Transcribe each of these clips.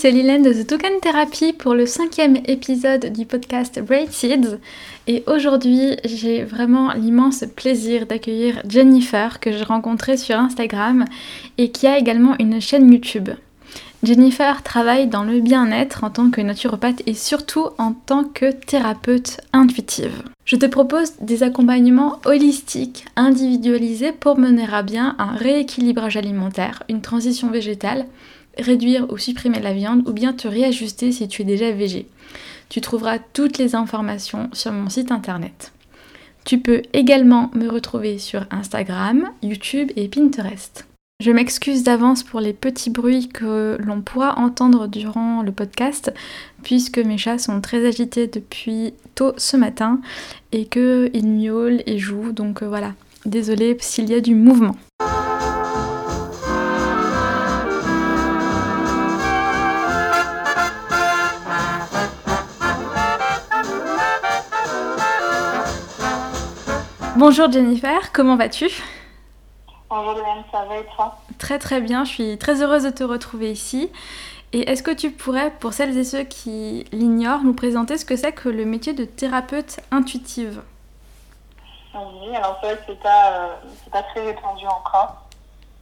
C'est Lilène de The Token Therapy pour le cinquième épisode du podcast Braid Seeds. Et aujourd'hui, j'ai vraiment l'immense plaisir d'accueillir Jennifer que j'ai rencontrée sur Instagram et qui a également une chaîne YouTube. Jennifer travaille dans le bien-être en tant que naturopathe et surtout en tant que thérapeute intuitive. Je te propose des accompagnements holistiques, individualisés pour mener à bien un rééquilibrage alimentaire, une transition végétale, réduire ou supprimer la viande ou bien te réajuster si tu es déjà végé. Tu trouveras toutes les informations sur mon site internet. Tu peux également me retrouver sur Instagram, YouTube et Pinterest. Je m'excuse d'avance pour les petits bruits que l'on pourra entendre durant le podcast, puisque mes chats sont très agités depuis tôt ce matin et qu'ils miaulent et jouent, donc euh, voilà. Désolée s'il y a du mouvement. Bonjour Jennifer, comment vas-tu? Bonjour Liliane, ça va et toi? Très très bien, je suis très heureuse de te retrouver ici. Et est-ce que tu pourrais, pour celles et ceux qui l'ignorent, nous présenter ce que c'est que le métier de thérapeute intuitive? Oui, alors c'est vrai que c'est pas, euh, pas très répandu encore.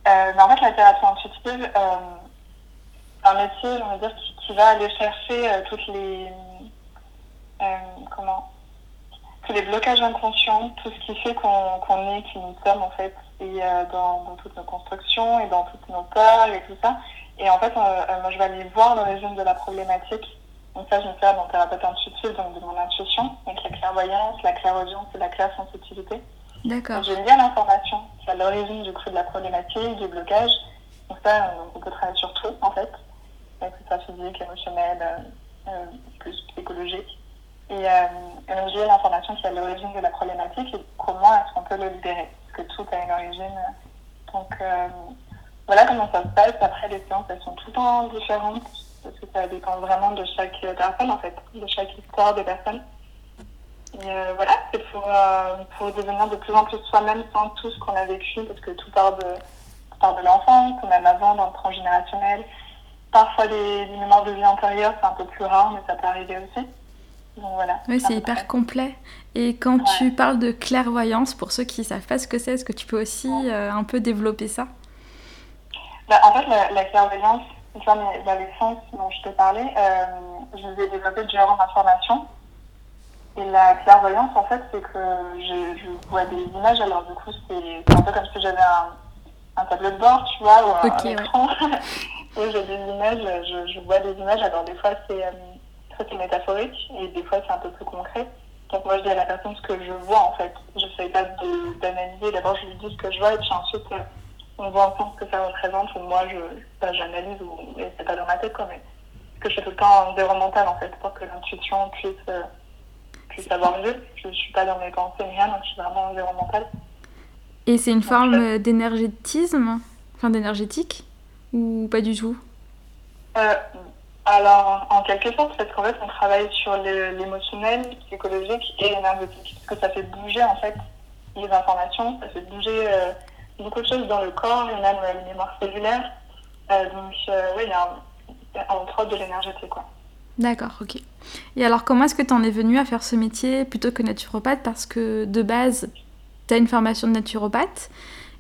Euh, mais en fait, la thérapie intuitive, euh, c'est un métier, on va dire, qui, va aller chercher euh, toutes les... comment? Tous les blocages inconscients, tout ce qui fait qu'on est qui nous sommes en fait, et euh, dans, toutes nos constructions et dans toutes nos peurs et tout ça. Et en fait, euh, euh, moi je vais aller voir l'origine de la problématique. Donc ça, je me sers mon thérapeute intuitif, donc de mon intuition, donc la clairvoyance, la clairaudience et la clairsensibilité. D'accord. Je bien l'information à l'origine du coup de la problématique, du blocage. Donc ça, on peut travailler sur tout en fait, que ce soit physique, émotionnel, plus psychologique et euh, j'ai l'information qui est à l'origine de la problématique et comment est-ce qu'on peut le libérer. Parce que tout a une origine. Donc euh, voilà comment ça se passe. Après, les séances, elles sont tout le temps différentes parce que ça dépend vraiment de chaque personne, en fait, de chaque histoire des personnes. Et euh, voilà, c'est pour, euh, pour devenir de plus en plus soi-même sans tout ce qu'on a vécu, parce que tout part de, part de l'enfance, même avant, dans le transgénérationnel. Parfois, les, les mémoires de vie antérieure, c'est un peu plus rare, mais ça peut arriver aussi. Oui, c'est hyper complet. Et quand tu parles de clairvoyance, pour ceux qui ne savent pas ce que c'est, est-ce que tu peux aussi euh, un peu développer ça? Bah, En fait, la, clairvoyance, tu vois, les sens dont je te parlais, euh, je les ai développés durant ma formation. Et la clairvoyance, en fait, c'est que je, vois des images. Alors, du coup, c'est un peu comme si j'avais un, tableau de bord, tu vois, ou un, écran. et j'ai des images, je, vois des images. Alors, des fois, c'est... Euh, c'est métaphorique et des fois c'est un peu plus concret. Donc moi je dis à la personne ce que je vois en fait. Je ne sais pas d'analyser. D'abord je lui dis ce que je vois et puis ensuite euh, on voit ensemble ce que ça représente ou moi je j'analyse ou et c'est pas dans ma tête quoi mais que je fais tout le temps en en fait pour que l'intuition puisse euh, puisse avoir lieu. Je, ne suis pas dans mes pensées ni rien donc je suis vraiment en. Et c'est une forme d'énergétisme, enfin d'énergétique ou pas du tout? Euh, alors, en quelque sorte, parce qu'en fait, on travaille sur l'émotionnel, psychologique et énergétique. Parce que ça fait bouger, en fait, les informations, ça fait bouger euh, beaucoup de choses dans le corps, et même euh, les mémoires cellulaires. Euh, donc, oui, il y a entre autres de l'énergétique, quoi. D'accord, ok. Et alors, comment est-ce que tu en es venu à faire ce métier plutôt que naturopathe? Parce que de base, tu as une formation de naturopathe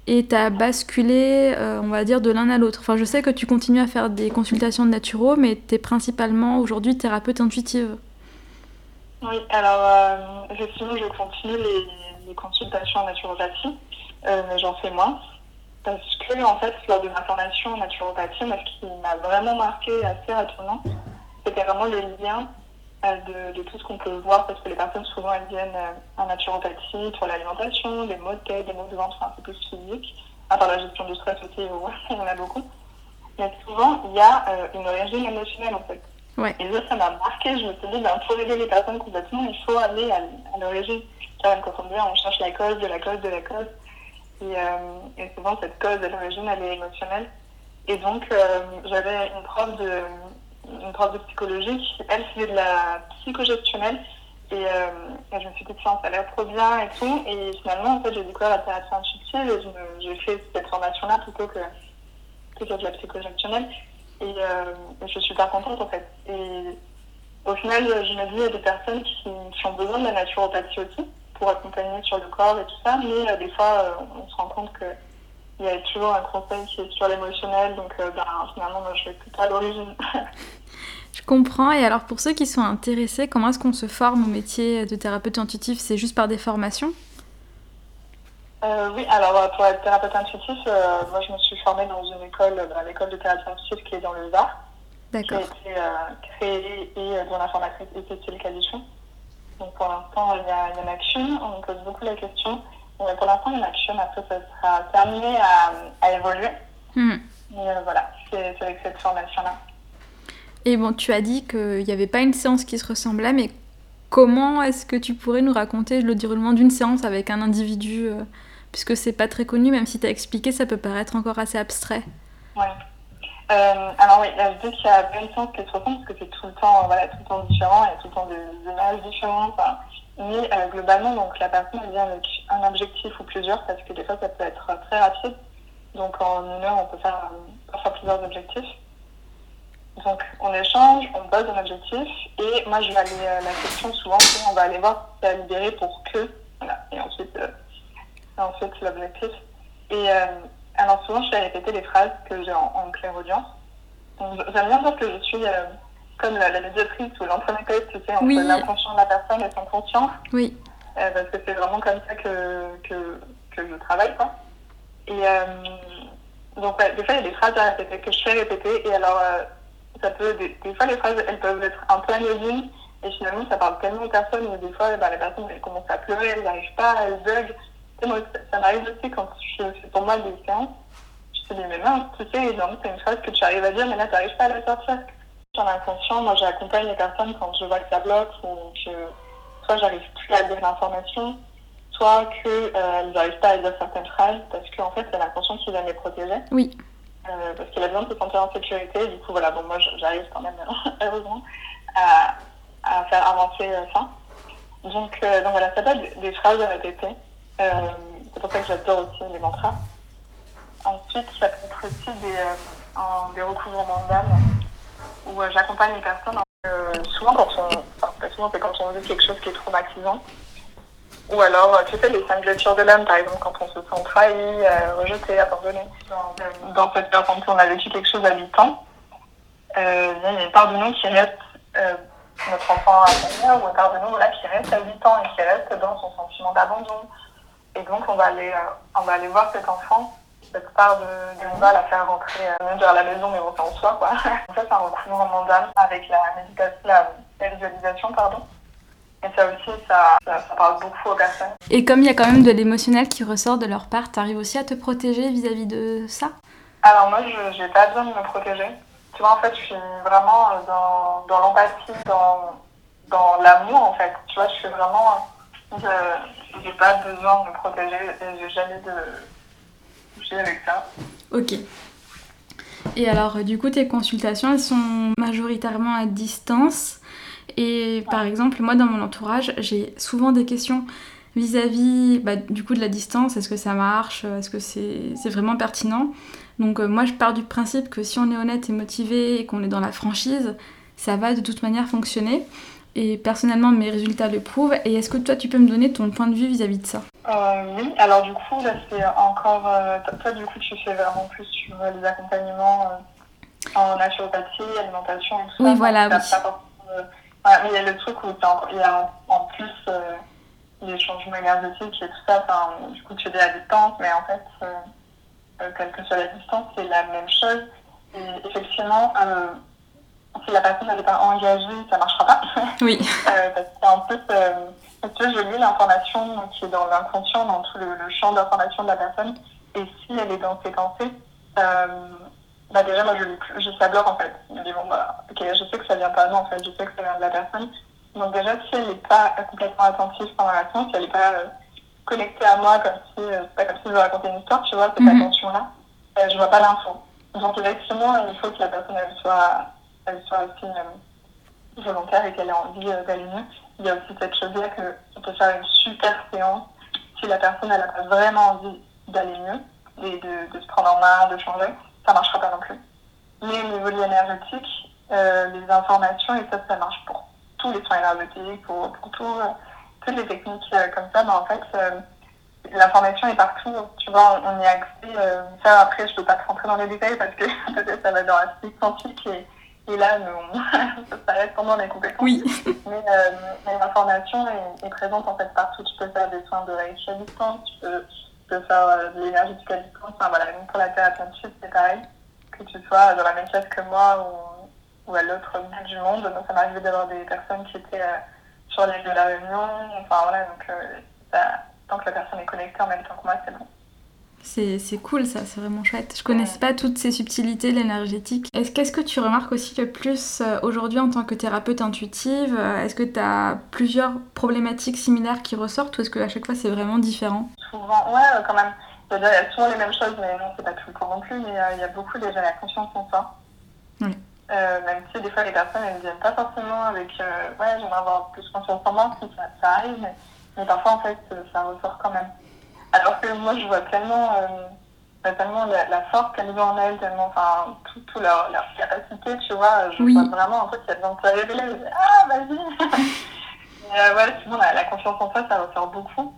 et tu as basculé, euh, on va dire, de l'un à l'autre. Enfin, je sais que tu continues à faire des consultations de naturo, mais tu es principalement aujourd'hui thérapeute intuitive. Oui, alors euh, effectivement, je continue les, consultations en naturopathie, euh, mais j'en fais moins. Parce que, en fait, lors de ma formation en naturopathie, ce qui m'a vraiment marqué assez rapidement, c'était vraiment le lien de, de, tout ce qu'on peut voir, parce que les personnes, souvent, elles viennent euh, en naturopathie pour l'alimentation, des maux de tête, des maux de ventre un peu plus physiques, à part la gestion du stress aussi, il y en a beaucoup. Mais souvent, il y a euh, une origine émotionnelle, en fait. Ouais. Et ça, ça m'a marqué. Je me suis dit, ben, pour aider les personnes complètement, il faut aller à, l'origine. Quand on dit, on cherche la cause de la cause de la cause. Et, euh, et souvent, cette cause de l'origine, elle est émotionnelle. Et donc, j'avais une prof de une prof de psychologie, elle faisait de la psychogestionnelle. Et, euh, je me suis dit, tiens, ça a l'air trop bien et tout. Et finalement, en fait, j'ai découvert la thérapie intuitive et j'ai fait cette formation-là plutôt que, plutôt de la psychogestionnelle. Et, je suis super contente en fait. Et au final, je me dis, il y a des personnes qui, ont besoin de la naturopathie aussi pour accompagner sur le corps et tout ça, mais des fois, on se rend compte que il y a toujours un conseil qui est sur l'émotionnel, donc ben, finalement, moi, je vais plutôt à l'origine. Je comprends. Et alors, pour ceux qui sont intéressés, comment est-ce qu'on se forme au métier de thérapeute intuitif? C'est juste par des formations? Euh, Oui, alors euh, pour être thérapeute intuitif, euh, moi je me suis formée dans une école, dans l'école de thérapie intuitive qui est dans le Var. D'accord. Qui a été créée et dont la formatrice était Cécile Cadichon. Donc pour l'instant, il y, a, une action. On me pose beaucoup la question. Pour l'instant, il y a une action. Après, ça sera terminé à, à évoluer. Hmm. Mais voilà, c'est avec cette formation-là. Et bon, tu as dit qu'il n'y avait pas une séance qui se ressemblait, mais comment est-ce que tu pourrais nous raconter le déroulement d'une séance avec un individu euh, Puisque c'est pas très connu, même si tu as expliqué, ça peut paraître encore assez abstrait. Ouais. Euh, alors oui, je dis qu'il y a une séance qui se ressemble parce que c'est tout le temps, voilà, tout le temps différent, il y a tout le temps des images différentes. Mais euh, globalement, donc la personne vient avec un objectif ou plusieurs, parce que des fois ça peut être très rapide. Donc en une heure, on peut faire parfois plusieurs objectifs. Donc, on échange, on pose un objectif, et moi, je vais aller, euh, la question souvent, on va aller voir si à libérer pour que, voilà, et ensuite, euh, ensuite l'objectif. Et euh, alors, souvent, je fais répéter les phrases que j'ai en, en clair-audience. J'aime bien dire que je suis comme la, médiatrice ou l'entraîneuse, tu sais, entre l'inconscient de la personne et son conscient. Oui. parce que c'est vraiment comme ça que, que, que je travaille, quoi. Et donc, ouais, des fois, il y a des phrases à répéter que je fais répéter, et alors ça peut, des, fois, les phrases, elles peuvent être un peu anodines, et finalement, ça parle tellement aux personnes, mais des fois, bah, les personnes, elles commencent à pleurer, elles n'arrivent pas, elles bug. Moi, ça, m'arrive aussi quand je fais pour moi des séances. Je te dis, mais mince, tu sais, c'est une phrase que tu arrives à dire, mais là, tu n'arrives pas à la sortir. Sur l'inconscient, moi, j'accompagne les personnes quand je vois que ça bloque, ou que soit j'arrive plus à dire l'information, soit qu'elles euh, n'arrivent pas à dire certaines phrases, parce qu'en fait, c'est l'inconscient qui vient les protéger. Oui. Euh, parce qu'il a besoin de se sentir en sécurité. Du coup, voilà, bon, moi, j'arrive quand même, heureusement, à, à faire avancer euh, ça. Donc, euh, donc voilà, ça peut être des phrases à répéter. c'est pour ça que j'adore aussi les mantras. Ensuite, ça peut être aussi des recouvrements d'âme où j'accompagne les personnes. souvent, quand on, enfin, souvent, c'est quand on vit quelque chose qui est traumatisant. Ou alors, euh, tu sais, les cinq de l'âme, par exemple, quand on se sent trahi, euh, rejeté, abandonné. Dans, cette quand on a vécu quelque chose à 8 ans, euh, il y a une part de nous qui reste, euh, notre enfant à ou une part de nous qui reste à 8 ans et qui reste dans son sentiment d'abandon. Et donc, on va aller, euh, on va aller voir cet enfant, cette part de, de nous, la faire rentrer euh, vers la maison, mais rentrer en soi, quoi. ça, c'est un recouvrement d'âme avec la méditation, la visualisation, pardon. Et ça aussi, ça, ça, parle beaucoup aux personnes. Et comme il y a quand même de l'émotionnel qui ressort de leur part, tu arrives aussi à te protéger vis-à-vis de ça? Alors moi, je n'ai pas besoin de me protéger. Tu vois, en fait, je suis vraiment dans, dans l'empathie, dans, dans l'amour, en fait. Tu vois, je suis vraiment... Je n'ai pas besoin de me protéger et j'ai jamais de avec ça. Ok. Et alors, du coup, tes consultations, elles sont majoritairement à distance. Et par exemple, moi dans mon entourage, j'ai souvent des questions vis-à-vis bah, du coup de la distance. Est-ce que ça marche? Est-ce que c'est vraiment pertinent? Donc euh, moi je pars du principe que si on est honnête et motivé et qu'on est dans la franchise, ça va de toute manière fonctionner. Et personnellement, mes résultats le prouvent. Et est-ce que toi, tu peux me donner ton point de vue vis-à-vis de ça? Euh, Oui, alors du coup, là, c'est encore. Euh, toi, du coup, tu fais vraiment plus sur les accompagnements en naturopathie, alimentation et tout ça. Oui, voilà. Mais il y a le truc où il y a en, plus euh, les changements énergétiques et tout ça. Enfin, du coup, tu es à distance, mais en fait, euh, euh, quelle que soit la distance, c'est la même chose. Et effectivement, si la personne n'est pas engagée, ça ne marchera pas. Oui. parce qu'en plus, parce que je lis l'information qui est dans l'inconscient, dans tout le, champ d'information de la personne. Et si elle est dans ses pensées, bah déjà moi je je ça bloque en fait. Je dis bon bah ok je sais que ça vient pas de moi en fait je sais que ça vient de la personne. Donc déjà si elle n'est pas complètement attentive pendant la séance si elle n'est pas euh, connectée à moi comme si euh, c'est pas comme si je racontais une histoire tu vois cette mm attention là euh, je vois pas l'info. Donc effectivement il faut que la personne elle soit elle soit aussi euh, volontaire et qu'elle ait envie d'aller mieux il y a aussi cette chose là que on peut faire une super séance si la personne elle a pas vraiment envie d'aller mieux et de, se prendre en main de changer ça marchera pas non plus. Mais au niveau de l'énergétique, les informations, et ça, ça marche pour tous les soins énergétiques, pour, tout, toutes les techniques comme ça, mais en fait, l'information est partout. Tu vois, on, y a accès. ça, après, je ne peux pas te rentrer dans les détails parce que peut-être ça va dans la quantique et et là, nous, ça reste pendant les compétences. Oui. mais, euh, mais l'information est, présente en fait partout. Tu peux faire des soins de Reiki à distance, tu peux, tu peux faire euh, de l'énergie à distance. Enfin, voilà, même pour la thérapie de c'est pareil. Que tu sois dans la même classe que moi ou, ou à l'autre bout du monde. Donc, ça m'arrive d'avoir des personnes qui étaient euh, sur l'île de la Réunion. Enfin, voilà, donc ça, tant que la personne est connectée en même temps que moi, c'est bon. C'est cool ça, c'est vraiment chouette. Je connaissais pas toutes ces subtilités l'énergétique. Qu'est-ce que tu remarques aussi le plus euh, aujourd'hui en tant que thérapeute intuitive euh, Est-ce que tu as plusieurs problématiques similaires qui ressortent ou est-ce qu'à chaque fois c'est vraiment différent? Souvent, ouais, euh, quand même. Il y a souvent les mêmes choses, mais non, c'est pas tout le temps non plus, mais il y a beaucoup déjà la confiance en soi. Oui. même si des fois les personnes elles ne viennent pas forcément avec ouais, j'aimerais avoir plus confiance en moi, ça, ça arrive, mais, mais parfois en fait ça ressort quand même. Alors que moi, je vois tellement, euh, tellement la, force qu'elles ont en elles, tellement, enfin, tout, tout leur, leur, capacité, tu vois. Je vois vraiment, en fait, qu'il y a besoin de se révéler. ah, vas-y euh, Ouais, sinon, la, la, confiance en soi, ça ressort beaucoup.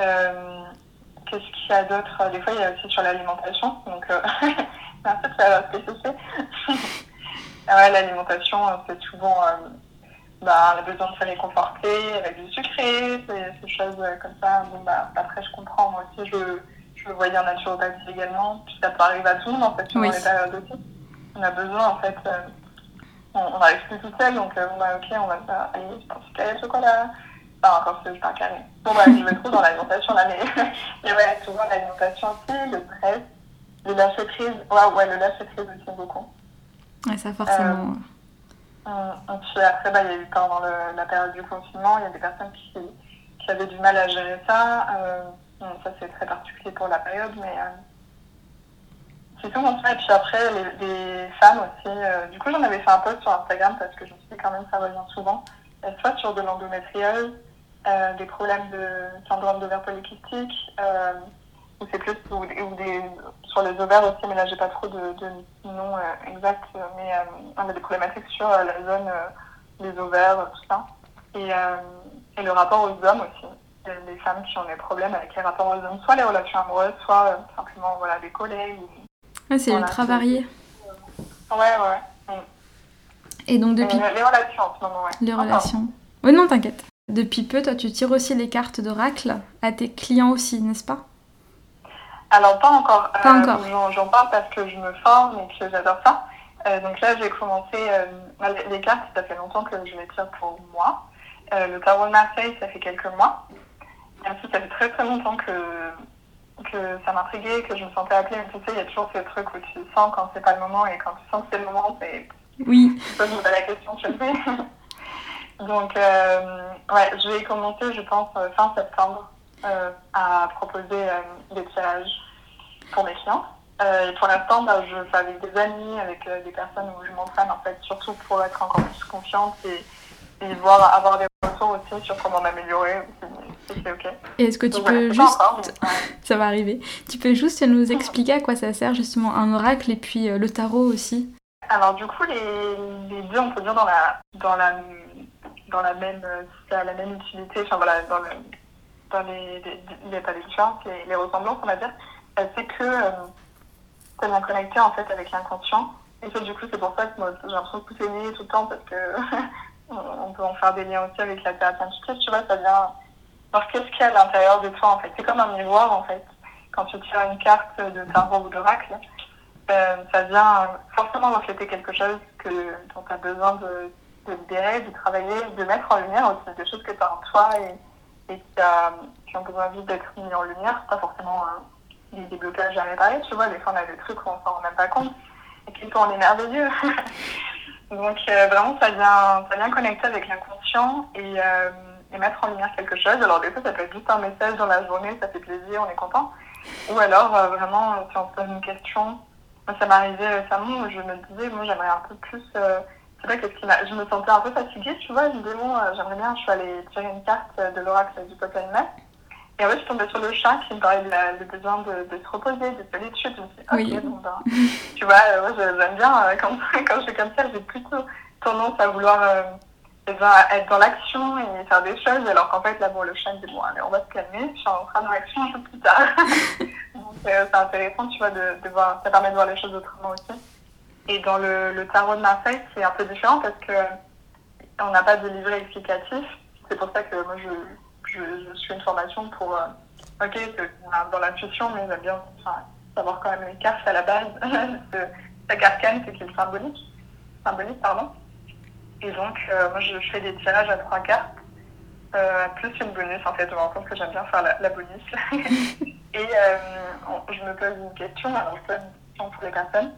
Euh, Qu'est-ce qu'il y a d'autre? Des fois, il y a aussi sur l'alimentation. Donc, euh, merci de faire spécifier. ouais, l'alimentation, c'est souvent bah, on a besoin de se réconforter avec du sucré, ces, choses comme ça. Bon, bah, après, je comprends. Moi aussi, je, je le voyais en naturopathie également. Puis ça peut arriver à tout le monde, en fait, dans les périodes aussi. On a besoin, en fait, euh, on n'arrive plus tout seul, donc euh, bah, ok, on va faire, allez, un petit carré de chocolat. Enfin, encore pas un carré. Bon, bah, je vais trop dans l'alimentation, là, mais, mais ouais, souvent l'alimentation aussi, le stress, le lâcher prise. Ouais, ouais, le lâcher prise aussi beaucoup. Ouais, ça forcément. Euh, après, bah, il y a eu pendant le, la période du confinement, il y a des personnes qui, qui avaient du mal à gérer ça. Euh, ça, c'est très particulier pour la période, mais euh, c'est tout mon Et puis après, les, femmes aussi. Euh, du coup, j'en avais fait un post sur Instagram parce que je me suis dit quand même ça revient souvent. soit sur de l'endométriose, des problèmes de syndrome d'ovaire polycystique, ou c'est plus ou, des, sur les ovaires aussi, mais là j'ai pas trop de, de nom euh, exact, mais euh, on a des problématiques sur euh, la zone des ovaires, tout ça. Et, et, le rapport aux hommes aussi. Les femmes qui ont des problèmes avec les rapports aux hommes, soit les relations amoureuses, soit simplement voilà, des collègues. Ou, c'est ultra varié. Ouais, ouais. Mm. Et donc depuis... les relations en ce moment, ouais. Les relations. Oui, non, t'inquiète. Depuis peu, toi, tu tires aussi les cartes d'oracle à tes clients aussi, n'est-ce pas? Alors, pas encore. Pas euh. J'en parle parce que je me forme et que j'adore ça. Euh, donc là, j'ai commencé euh, les cartes, ça fait longtemps que je les tire pour moi. le tarot de Marseille, ça fait quelques mois. Même si ça fait très très longtemps que, que ça m'intriguait, que je me sentais appelée. Mais tu sais, il y a toujours ce truc où tu sens quand c'est pas le moment et quand tu sens que c'est le moment, c'est. Oui. Je pose la question, je le fais. Donc, ouais, je vais commencer, je pense, fin septembre. À proposer des tirages pour mes clients. Euh, et pour l'instant, bah, je fais avec des amis, avec euh, des personnes où je m'entraîne, en fait, surtout pour être encore plus confiante et, et voir, avoir des retours aussi sur comment m'améliorer. C'est ok. Et est-ce que tu peux juste. ça va arriver. Tu peux juste nous expliquer à quoi ça sert, justement, un oracle et puis euh, le tarot aussi? Alors, du coup, les, les, deux, on peut dire dans la, dans la, dans la même, la même utilité, enfin voilà, dans, le, dans les, les, les, les différences, les, ressemblances, on va dire c'est que euh, es connecté en fait avec l'inconscient. Et ça, du coup, c'est pour ça que j'ai l'impression de tout lié tout le temps parce que on peut en faire des liens aussi avec la thérapie intuitive. Tu vois, ça vient qu'est-ce qu'il y a à l'intérieur de toi en fait. C'est comme un miroir en fait. Quand tu tires une carte de tarot ou d'oracle, euh, ça vient forcément refléter quelque chose que, dont tu as besoin de, de, libérer, de travailler, de mettre en lumière aussi des choses que tu as en toi et qui, qui, ont besoin vite d'être mis en lumière. pas forcément des déblocages à réparer, tu vois, des fois on a des trucs où on s'en rend même pas compte, et puis on est merveilleux. Donc euh, vraiment, ça vient, ça vient connecter avec l'inconscient et, euh, et, mettre en lumière quelque chose. Alors des fois, ça peut être juste un message dans la journée, ça fait plaisir, on est content. Ou alors, euh, vraiment, si on se pose une question, moi ça m'est arrivé récemment je me disais, moi j'aimerais un peu plus... c'est qui m'a... Je me sentais un peu fatiguée, tu vois, je me disais, bon, j'aimerais bien, je suis allée tirer une carte de l'oracle du peuple animal. Et en fait, je suis tombée sur le chat qui me parlait de, de besoin de, de, se reposer, de solitude. Je me suis dit, ok, Oui. bon, ben, tu vois, euh, moi j'aime bien euh, quand, quand je fais comme ça, j'ai plutôt tendance à vouloir euh, eh ben, être dans l'action et faire des choses, alors qu'en fait, là, bon, le chat me dit, bon, allez, on va se calmer, je suis en train de l'action un peu plus tard. Donc, c'est intéressant, tu vois, de, de voir, ça permet de voir les choses autrement aussi. Et dans le, tarot de Marseille, c'est un peu différent parce que on n'a pas de livret explicatif. C'est pour ça que moi, je, suis une formation pour, euh, ok, dans l'intuition, mais j'aime bien savoir quand même les cartes à la base. chaque arcane, c'est qu'il est symbolique. Symbolique, pardon. Et donc, euh, moi, je, fais des tirages à trois cartes, euh, plus une bonus. En fait, je me rends compte que j'aime bien faire la, la bonus. Et euh, je me pose une question, alors je pose une question pour les personnes.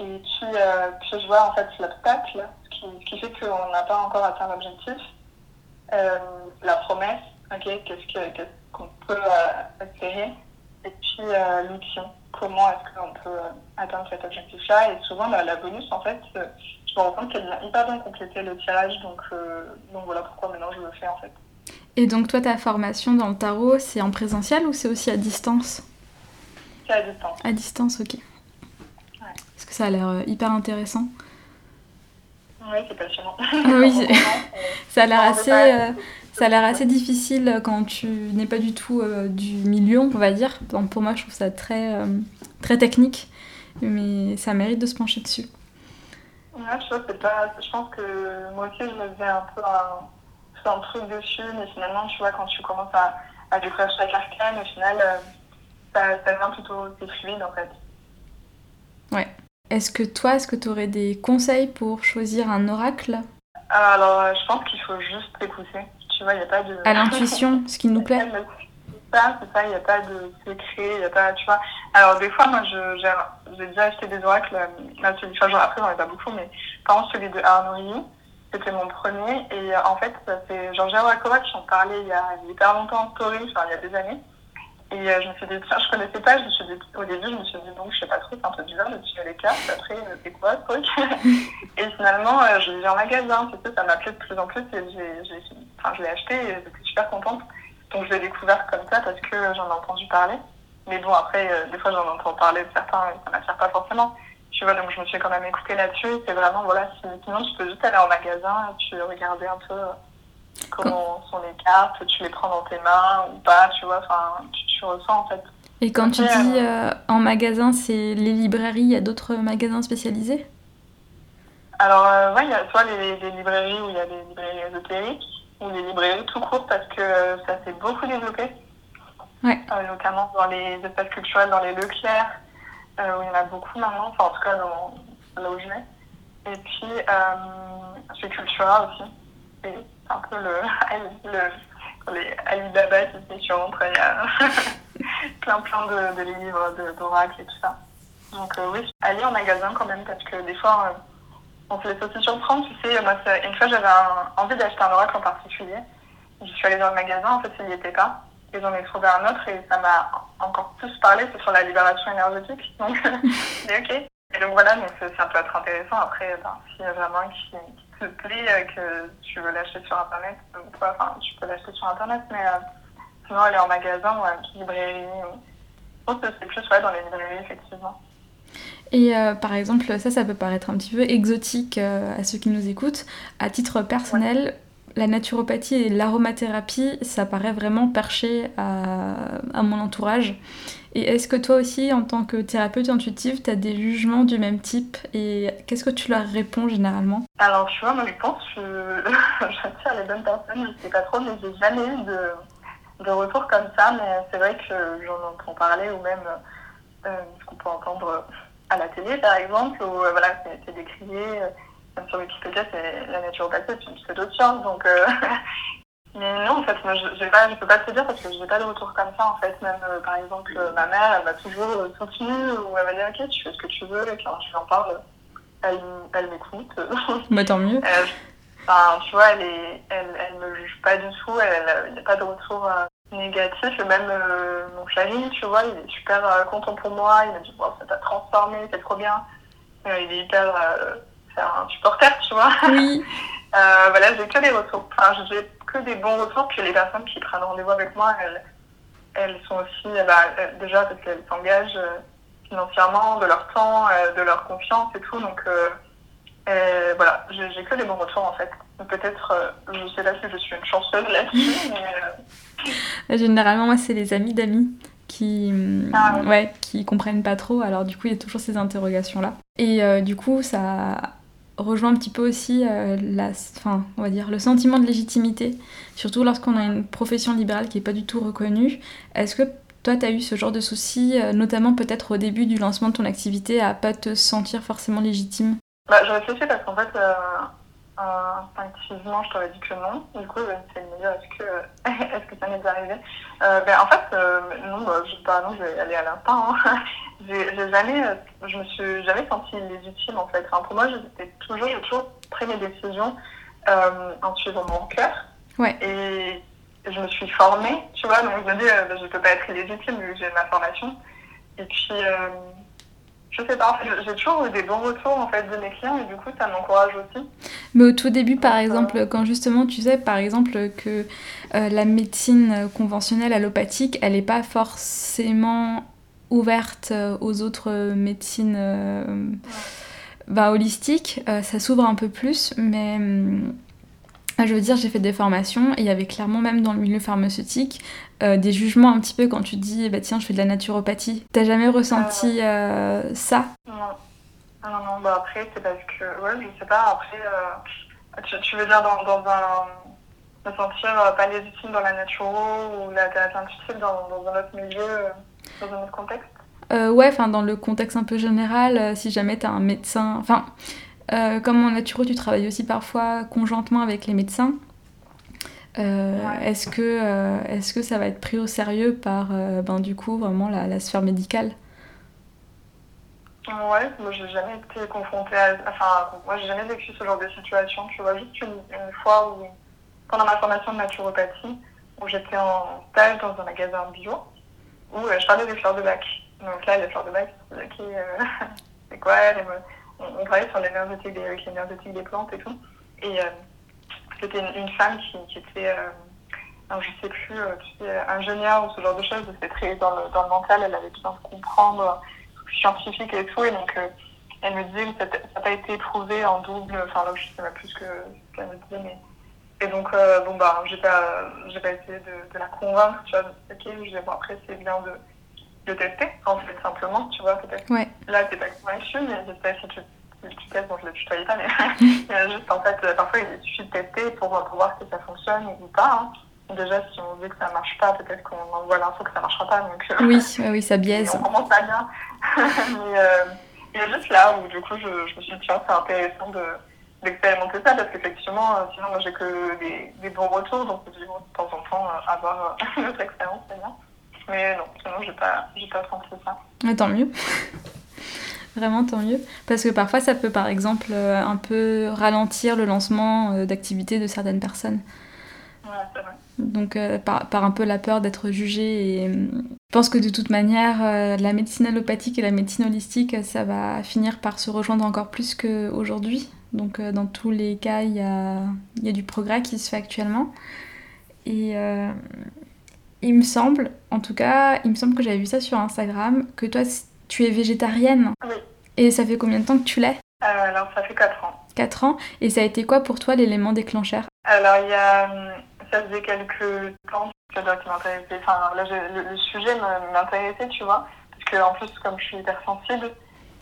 Et puis, euh, puis je vois en fait l'obstacle, ce qui, ce qui fait qu'on n'a pas encore atteint l'objectif. Euh, la promesse, ok, qu'est-ce que- qu'est-ce qu'on peut euh, espérer. Et puis euh, l'outil, comment est-ce qu'on peut euh, atteindre cet objectif-là? Et souvent, la, la bonus, en fait, je me rends compte qu'elle vient hyper bien compléter le tirage. Donc, donc voilà pourquoi maintenant je le fais en fait. Et donc toi, ta formation dans le tarot, c'est en présentiel ou c'est aussi à distance? C'est à distance. À distance, ok. Que ça a l'air euh, hyper intéressant. Oui, c'est passionnant. Ah oui, Euh, Ça a l'air assez, euh, ça a l'air assez difficile quand tu n'es pas du tout euh, du milieu, on va dire. Donc pour moi, je trouve ça très, euh, très technique, mais ça mérite de se pencher dessus. Ouais, je, pas... je pense que moi aussi, je me faisais un peu un, truc dessus, mais finalement, tu vois, quand tu commences à, à découvrir chaque arcane, au final, ça, ça devient plutôt fluide en fait. Est-ce que toi, est-ce que tu aurais des conseils pour choisir un oracle? Alors, euh, je pense qu'il faut juste écouter. Tu vois, il n'y a pas de. à l'intuition, ce qui nous plaît C'est ça, c'est ça, il n'y a pas de secret, il n'y a pas, tu vois. Alors, des fois, moi, j'ai déjà acheté des oracles, euh, là, celui, enfin, genre, après, j'en ai pas beaucoup, mais par exemple, celui de Arnaud c'était mon premier, et euh, en fait, ça, c'est Jean-Gérard Rakova qui en parlait il y a hyper longtemps en story, enfin, il y a des années. Et euh, je me suis dit, tiens, je connaissais pas, je me suis dit, au début, je me suis dit, bon, je sais pas trop, c'est un peu bizarre de tirer les cartes, après, euh, c'est quoi ce truc Et finalement, euh, je l'ai vu en magasin, tu sais, ça m'a plu de plus en plus, et j'ai, j'ai, enfin, je l'ai acheté, et j'étais super contente. Donc, je l'ai découvert comme ça parce que j'en ai entendu parler. Mais bon, après, euh, des fois, j'en entends parler de certains, et ça m'attire pas forcément. Tu vois, donc je me suis quand même écoutée là-dessus. C'est vraiment, voilà, si- sinon, tu peux juste aller en magasin, tu regarder un peu comment sont les cartes, tu les prends dans tes main ou pas, tu vois, enfin, tu, tu ressens en fait. Et quand tu dis euh, en magasin, c'est les librairies, il y a d'autres magasins spécialisés? Alors, euh, ouais, il y a soit les, les librairies où il y a des librairies ésotériques, ou les librairies tout court parce que euh, ça s'est beaucoup développé. Ouais. Euh, notamment dans les espaces culturels, dans les Leclerc, euh, où il y en a beaucoup maintenant, enfin en tout cas dans, là où je vais. Et puis, euh, chez Cultura aussi. Un peu le, le, les Alibaba qui se sur entre, il y plein plein de, de livres, d'oracles et tout ça. Donc euh, oui, aller en magasin quand même, parce que des fois, euh, on se laisse aussi surprendre. Tu sais, moi, une fois, j'avais envie d'acheter un oracle en particulier. Je suis allée dans le magasin, en fait, il n'y était pas. Et j'en ai trouvé un autre et ça m'a encore plus parlé, c'est sur la libération énergétique. Donc, ok. Et donc voilà, donc ça, peut être intéressant. Après, ben, s'il y a vraiment qui te plaît, euh, que tu veux l'acheter sur Internet, ou quoi, enfin, tu peux l'acheter sur Internet, mais euh, sinon, aller en magasin ou à une librairie. Je pense que c'est plus ouais, dans les librairies, effectivement. Et euh, par exemple, ça, ça peut paraître un petit peu exotique euh, à ceux qui nous écoutent. À titre personnel, la naturopathie et l'aromathérapie, ça paraît vraiment perché à, à mon entourage. Et est-ce que toi aussi, en tant que thérapeute intuitive, tu as des jugements du même type Et qu'est-ce que tu leur réponds généralement? Alors, tu vois, moi, je pense j'attire les bonnes personnes, je sais pas trop, mais j'ai jamais eu de, de retour comme ça, mais c'est vrai que j'en entends parler, ou même euh, ce qu'on peut entendre à la télé, par exemple, où euh, voilà, c'est décrié, euh, sur Wikipédia, c'est la naturopathie, c'est une pseudo-science, donc... euh, mais non, en fait, moi, je, j'ai pas, je peux pas te dire parce que j'ai pas de retour comme ça, en fait. Même, euh, par exemple, euh, ma mère, elle va toujours euh, soutenu, ou elle va dire, ok, tu fais ce que tu veux, et quand je lui en parle, elle, elle m'écoute. Bah tant mieux. Euh, Enfin, tu vois, elle, est, elle, elle me juge pas du tout, elle il n'y a pas de retour euh, négatif. Et même euh, mon chéri, tu vois, il est super euh, content pour moi. Il m'a dit, bon, ça t'a transformé, c'est trop bien. Euh, il est hyper. Euh, c'est un supporter, tu vois. Oui. Euh, voilà, j'ai que des retours. Enfin, j'ai que des bons retours. Puis les personnes qui prennent rendez-vous avec moi, elles, elles sont aussi, bah, déjà parce qu'elles s'engagent financièrement, de leur temps, de leur confiance et tout. Donc voilà, j'ai que des bons retours en fait. Peut-être, je sais pas si je suis une chanceuse là-dessus, mais. Généralement, moi, c'est les amis d'amis qui, ah, ouais. qui comprennent pas trop. Alors, du coup, il y a toujours ces interrogations-là. Et du coup, ça rejoint un petit peu aussi euh, la, enfin, on va dire, le sentiment de légitimité, surtout lorsqu'on a une profession libérale qui n'est pas du tout reconnue. Est-ce que toi, tu as eu ce genre de soucis, euh, notamment peut-être au début du lancement de ton activité, à pas te sentir forcément légitime? Bah, Je réfléchis parce qu'en fait, euh, instinctivement, je t'aurais dit que non. Du coup, c'est de me dire est-ce que, est que ça m'est arrivé ben, En fait, non, bah, je, pas, non, je vais aller à l'instant. Hein. j'ai jamais, euh, je me suis jamais senti légitime en fait. Enfin, pour moi, j'ai toujours, j'ai toujours pris mes décisions euh, en suivant mon cœur. Ouais. Et je me suis formée, tu vois. Donc je me dis, euh, ben, je peux pas être illégitime vu que j'ai ma formation. Et puis, euh, je sais pas, j'ai toujours eu des bons retours en fait de mes clients et du coup ça m'encourage aussi. Mais au tout début, par exemple, quand justement tu sais, par exemple, que la médecine conventionnelle allopathique, elle n'est pas forcément ouverte euh, aux autres médecines euh, bah, holistiques, euh, ça s'ouvre un peu plus, mais je veux dire, j'ai fait des formations et il y avait clairement même dans le milieu pharmaceutique des jugements un petit peu quand tu dis bah tiens je fais de la naturopathie. T'as jamais ressenti ça? Non. Ah non, non, bah après c'est parce que, ouais, je sais pas, après, tu, veux dire dans, dans un, me sentir pas légitime dans la naturo ou la thérapie intuitive dans, dans un autre milieu dans un autre contexte? Euh, Ouais, enfin dans le contexte un peu général, euh, si jamais tu as un médecin. Enfin, euh, comme en naturo, tu travailles aussi parfois conjointement avec les médecins. Est-ce que, est que ça va être pris au sérieux par, ben, du coup, vraiment la, la sphère médicale? Ouais, moi j'ai jamais été confrontée à. Enfin, moi j'ai jamais vécu ce genre de situation. Tu vois, juste une, une fois où, pendant ma formation de naturopathie, où j'étais en stage dans un magasin bio, où euh, je parlais des fleurs de bac. Donc là, les fleurs de bac, c'est euh, c'est quoi on, travaillait sur l'énergétique des, l'énergétique des plantes et tout. Et euh, c'était une, femme qui, était, euh, alors, je sais plus, sais, ingénieure ou ce genre de choses. C'était très dans le, mental, elle avait besoin de comprendre, scientifique et tout. Et donc, elle me disait que ça n'a pas été prouvé en double. Enfin, là, je sais même plus ce qu'elle me disait, et donc, euh, bon, bah, j'ai pas, pas essayé de, la convaincre, tu vois. Ok, je c'est bien de, de tester, en fait, simplement, tu vois, peut-être. Ouais. Là, t'es pas convaincu, mais j'espère si tu, si tu testes, bon, je le tutoyais pas, mais juste, en fait, parfois, il suffit de tester pour, pour voir si ça fonctionne ou pas. Hein. Déjà, si on dit que ça marche pas, peut-être qu'on envoie l'info que ça marchera pas. Donc, euh, oui, oui, ça biaise. on commence pas bien. mais euh, il y a juste là où, du coup, je, je me suis dit, tiens, c'est intéressant de d'expérimenter ça parce qu'effectivement, euh, sinon, moi, j'ai que des, des, bons retours. Donc, de temps en temps, euh, avoir euh, une autre expérience, c'est bien. Mais non, sinon, j'ai pas, pas senti ça. Mais tant mieux. Vraiment, tant mieux. Parce que parfois, ça peut, par exemple, un peu ralentir le lancement d'activités de certaines personnes. Ouais, c'est vrai. Donc, par, par, un peu la peur d'être jugée. Et je pense que de toute manière, la médecine allopathique et la médecine holistique, ça va finir par se rejoindre encore plus qu'aujourd'hui. Donc euh, dans tous les cas, il y a, y a, du progrès qui se fait actuellement. Et euh, il me semble, en tout cas, il me semble que j'avais vu ça sur Instagram, que toi, tu es végétarienne. Oui. Et ça fait combien de temps que tu l'es? Euh, Alors, ça fait 4 ans. 4 ans Et ça a été quoi pour toi l'élément déclencheur? Alors, il y a... Ça faisait quelques temps que qui m'intéressait. Enfin, là, le, le, sujet m'intéressait, tu vois. Parce que, en plus, comme je suis hypersensible,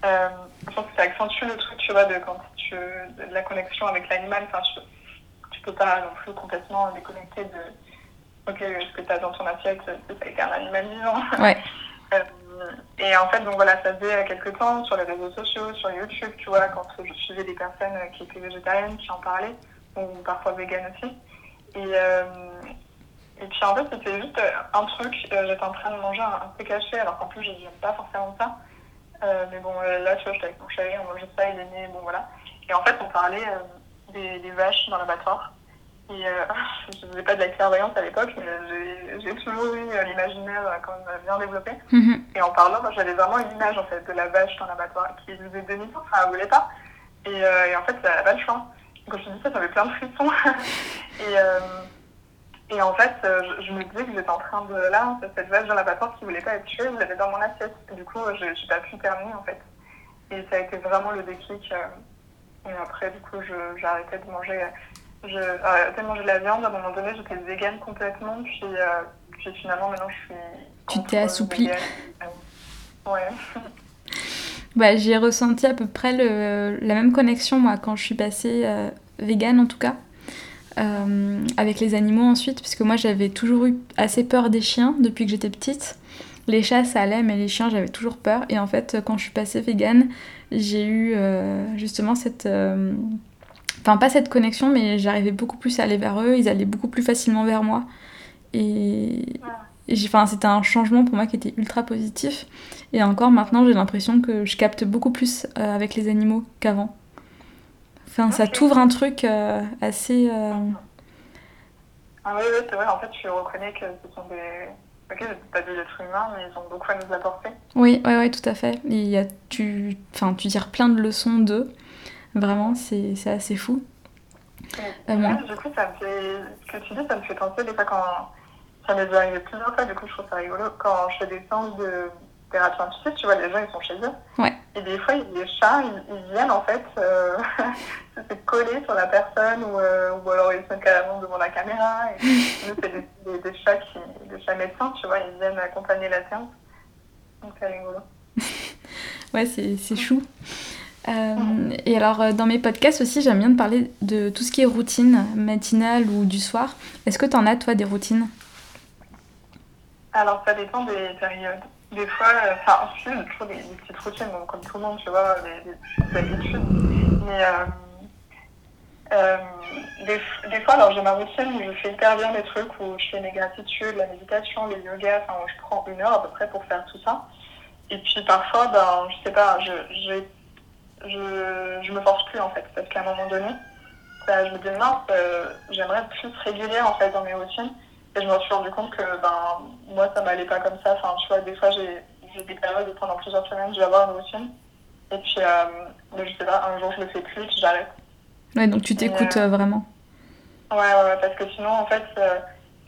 euh, je pense que ça accentue le truc, tu vois, de quand tu, de la connexion avec l'animal. Enfin, tu, tu peux pas non plus complètement déconnecter de, ce que tu as dans ton assiette, c'est un animal vivant. Ouais. euh, et en fait, donc voilà, ça faisait quelques temps sur les réseaux sociaux, sur YouTube, tu vois, quand je suivais des personnes qui étaient végétariennes, qui en parlaient, ou parfois véganes aussi. Et, euh, et puis en fait, c'était juste un truc, euh, j'étais en train de manger un, peu caché, alors qu'en plus, je n'aime pas forcément ça. Euh, mais bon, euh, là, tu vois, j'étais avec mon chéri, on mangeait ça, il est né, bon voilà. Et en fait, on parlait euh, des, des, vaches dans l'abattoir. Et euh, je ne faisais pas de la clairvoyance à l'époque, mais j'ai toujours eu l'imaginaire quand même bien développé. Mm -hmm. Et en parlant, j'avais vraiment une image en fait de la vache dans l'abattoir qui faisait demi-tour, enfin, elle voulait pas. Et, et, en fait, ça n'a pas le choix. Quand je dis ça, j'avais plein de frissons. et, Et en fait, je, me disais que j'étais en train de. Là, cette vache dans la passoire qui voulait pas être tuée, je l'avais dans mon assiette. du coup, je n'ai pas pu terminer, en fait. Et ça a été vraiment le déclic. et après, du coup, j'ai arrêté de manger. J'ai arrêté de manger de la viande. À un moment donné, j'étais végane complètement. Puis, puis finalement, maintenant, je suis. Tu t'es assouplie. Ouais. Bah, j'ai ressenti à peu près le, la même connexion, moi, quand je suis passée euh, végane, en tout cas. Euh, avec les animaux ensuite, puisque moi j'avais toujours eu assez peur des chiens depuis que j'étais petite. Les chats ça allait, mais les chiens j'avais toujours peur. Et en fait, quand je suis passée végane, j'ai eu euh, justement cette. Enfin, pas cette connexion, mais j'arrivais beaucoup plus à aller vers eux, ils allaient beaucoup plus facilement vers moi. Et, enfin, c'était un changement pour moi qui était ultra positif. Et encore maintenant, j'ai l'impression que je capte beaucoup plus euh, avec les animaux qu'avant. Enfin, ça t'ouvre un truc euh, assez. Euh, ah oui, oui c'est vrai. En fait, je reconnais que ce sont des. Ok, pas des êtres humains, mais ils ont beaucoup à nous apporter. Oui, oui, oui, tout à fait. Il y a, tu, enfin, tu tires plein de leçons d'eux. Vraiment, c'est assez fou. du coup, ça me fait... ce que tu dis, ça me fait penser des fois quand ça m'est déjà arrivé plusieurs fois, du coup, je trouve ça rigolo. Quand je fais des séances de thérapie intuitive, tu vois, les gens, ils sont chez eux. Ouais. Et des fois, les chats, ils, viennent, en fait, euh, se coller sur la personne ou, euh, ou alors ils sont carrément devant la caméra. Et c'est des, des, chats qui, des chats médecins, tu vois, ils viennent accompagner la séance. Donc, c'est rigolo. ouais, c'est chou. Euh, et alors, dans mes podcasts aussi, j'aime bien de parler de tout ce qui est routine matinale ou du soir. Est-ce que tu en as, toi, des routines? Alors, ça dépend des périodes. Des fois, euh, enfin, je suis toujours des, petites routines, comme tout le monde, tu vois, des, habitudes. Mais euh, euh, des, fois, alors j'ai ma routine où je fais hyper bien des trucs où je fais mes gratitudes, la méditation, les yogas, enfin, je prends une heure à peu près pour faire tout ça. Et puis parfois, ben, je sais pas, je, je, je, je me force plus en fait, parce qu'à un moment donné, ça, je me dis mince, j'aimerais être plus régulière en fait dans mes routines. Et je me suis rendu compte que ben, moi, ça m'allait pas comme ça. Enfin, tu vois, des fois, j'ai des périodes où pendant plusieurs semaines, je vais avoir une routine. Et puis, euh, je sais pas, un jour, je le fais plus, puis j'arrête. Ouais, donc tu t'écoutes euh, vraiment. Ouais, ouais, parce que sinon, en fait, euh,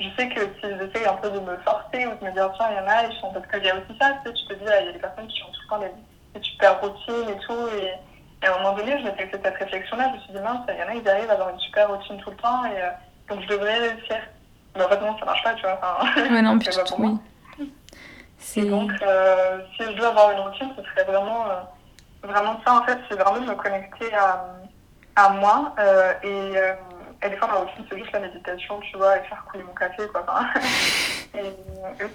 je sais que si j'essaie un peu de me forcer ou de me dire, tiens, il y en a, ils sont. Parce qu'il y a aussi ça, tu sais, tu te dis, ah, il y a des personnes qui ont tout le temps des, super routines et tout. Et, à un moment donné, je me fait cette réflexion-là, je me suis dit, mince, il y en a, ils arrivent à avoir une super routine tout le temps, et donc je devrais réussir. Mais en fait, non, ça marche pas, tu vois. Enfin, ouais, non, puis pour moi. Et donc, euh, si je dois avoir une routine, ce serait vraiment, euh, vraiment ça, en fait, c'est vraiment de me connecter à, à moi. Euh, et, et, des fois, ma routine, c'est juste la méditation, tu vois, et faire couler mon café, quoi. et,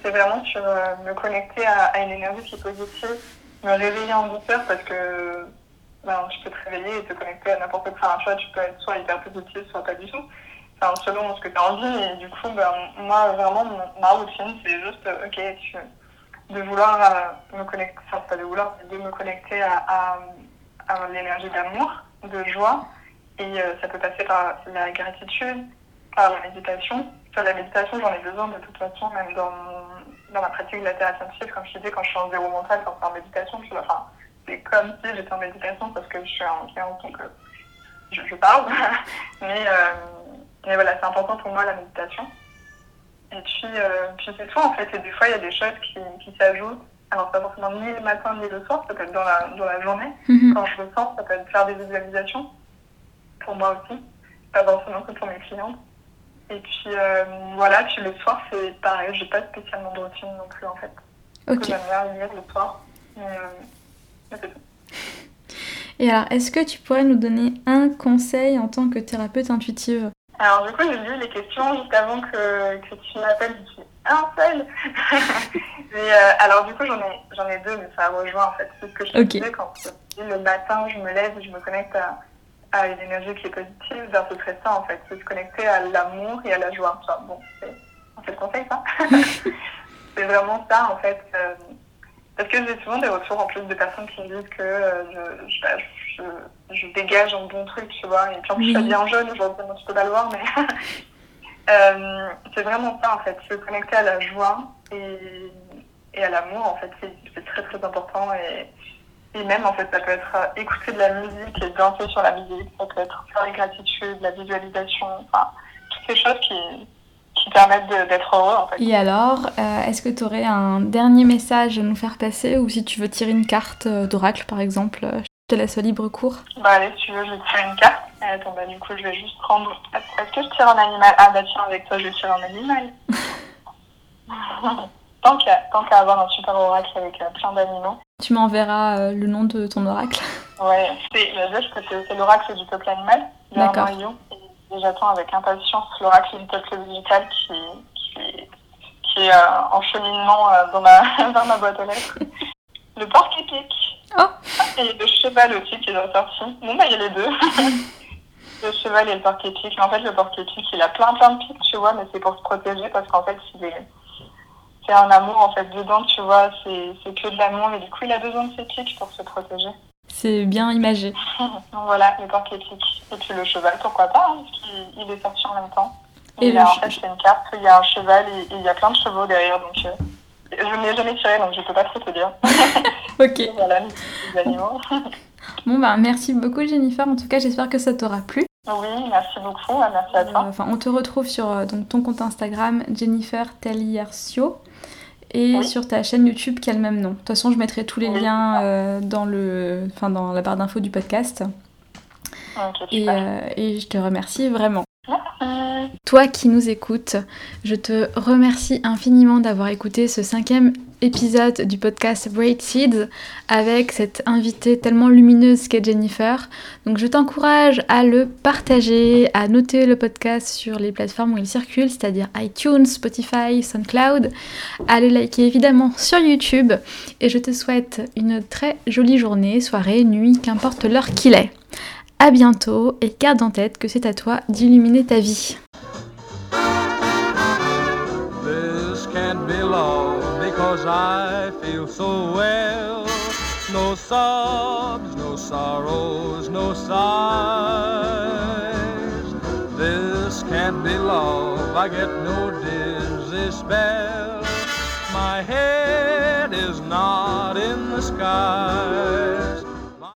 c'est vraiment sur me connecter à, à, une énergie qui est positive, me réveiller en douceur, parce que ben, tu peux te réveiller et te connecter à n'importe quoi. Enfin, tu vois, tu peux être soit hyper positif, soit pas du tout enfin, selon ce que tu as envie. Et du coup, ben, moi, vraiment, ma routine, c'est juste, euh, ok, de vouloir euh, me connecter, enfin, pas de vouloir, de me connecter à, à, l'énergie d'amour, de joie. Et euh, ça peut passer par la gratitude, par la méditation. Sur la méditation, j'en ai besoin de toute façon, même dans, dans ma pratique de la thérapie comme je disais, quand je suis en zéro mental, quand je suis en méditation, je, enfin, c'est comme si j'étais en méditation parce que je suis en client, donc je, je, parle. mais mais voilà, c'est important pour moi la méditation. Et puis, euh, puis c'est tout en fait. Et des fois, il y a des choses qui, qui s'ajoutent. Alors, pas forcément ni le matin ni le soir, ça peut être dans la, dans la journée. Mhm. Quand je le sens, ça peut être faire des visualisations. Pour moi aussi. Pas forcément que pour mes clientes. Et puis euh, voilà, puis le soir, c'est pareil. J'ai pas spécialement de routine non plus en fait. Ok. J'aime bien le soir. Mais, euh. Et alors, est-ce que tu pourrais nous donner un conseil en tant que thérapeute intuitive? Alors du coup, j'ai lu les questions juste avant que, que tu m'appelles. Je suis un seul. mais, euh, alors du coup, j'en ai, j'en ai deux, mais ça rejoint en fait. C'est ce que je te disais quand le matin, je me lève et je me connecte à, à une énergie qui est positive. Ben, ce serait ça en fait. C'est se connecter à l'amour et à la joie. Enfin, bon, c'est, fait le conseil ça. c'est vraiment ça en fait. Euh, parce que j'ai souvent des retours en plus de personnes qui me disent que euh, je, je, je, je, dégage un bon truc, tu vois. Et puis en plus, je suis bien jeune, aujourd'hui, tu peux pas le voir, mais euh, c'est vraiment ça en fait. Se connecter à la joie et, et à l'amour, en fait, c'est très très important. Et, et même en fait, ça peut être euh, écouter de la musique et danser sur la musique, ça peut être faire des gratitudes, la visualisation, enfin, toutes ces choses qui, qui permettent d'être heureux en fait. Et alors, euh, est-ce que tu aurais un dernier message à nous faire passer ou si tu veux tirer une carte euh, d'oracle par exemple, je te laisse libre cours. Bah allez, si tu veux, je vais tirer une carte. Attends, bah du coup, je vais juste prendre. Est-ce que je tire un animal? Ah bah tiens, avec toi, je vais tirer un animal. tant qu'à avoir un super oracle avec plein d'animaux. Tu m'enverras le nom de ton oracle. Ouais, c'est l'oracle du peuple animal. D'accord. Et j'attends avec impatience l'oracle du peuple musical qui, qui, qui est euh, en cheminement euh, dans, ma, dans ma boîte aux lettres. Le porc épique. Oh Et le cheval aussi qui est sorti. Bon, bah, il y a les deux. le cheval et le porc épique. En fait, le porc épique, il a plein plein de pics, tu vois, mais c'est pour se protéger parce qu'en fait, il est c'est un amour en fait dedans, tu vois, c'est que de l'amour et du coup il a besoin de ses pics pour se protéger. C'est bien imagé. Donc voilà, les porcs épiques. Et puis le cheval, pourquoi pas, hein, parce qu'il est sorti en même temps. Et, là, en fait, c'est une carte, il y a un cheval et, il y a plein de chevaux derrière, donc euh, je n'ai jamais tiré, donc je peux pas trop te dire. ok. voilà, les animaux. bon, bah merci beaucoup Jennifer, en tout cas j'espère que ça t'aura plu. Oui, merci beaucoup, merci à toi. Enfin, on te retrouve sur euh, donc, ton compte Instagram, Jennifer Taliercio et sur ta chaîne YouTube qui a le même nom. De toute façon, je mettrai tous les liens euh, dans, le, enfin, dans la barre d'infos du podcast. et, euh, et, je te remercie vraiment. Toi qui nous écoutes, je te remercie infiniment d'avoir écouté ce cinquième épisode du podcast Braid Seeds avec cette invitée tellement lumineuse qu'est Jennifer. Donc je t'encourage à le partager, à noter le podcast sur les plateformes où il circule, c'est-à-dire iTunes, Spotify, SoundCloud, à le liker évidemment sur YouTube et je te souhaite une très jolie journée, soirée, nuit, qu'importe l'heure qu'il est. A bientôt et garde en tête que c'est à toi d'illuminer ta vie. I feel so well. No sobs, no sorrows, no sighs. This can't be love. I get no dizzy spell. My head is not in the skies.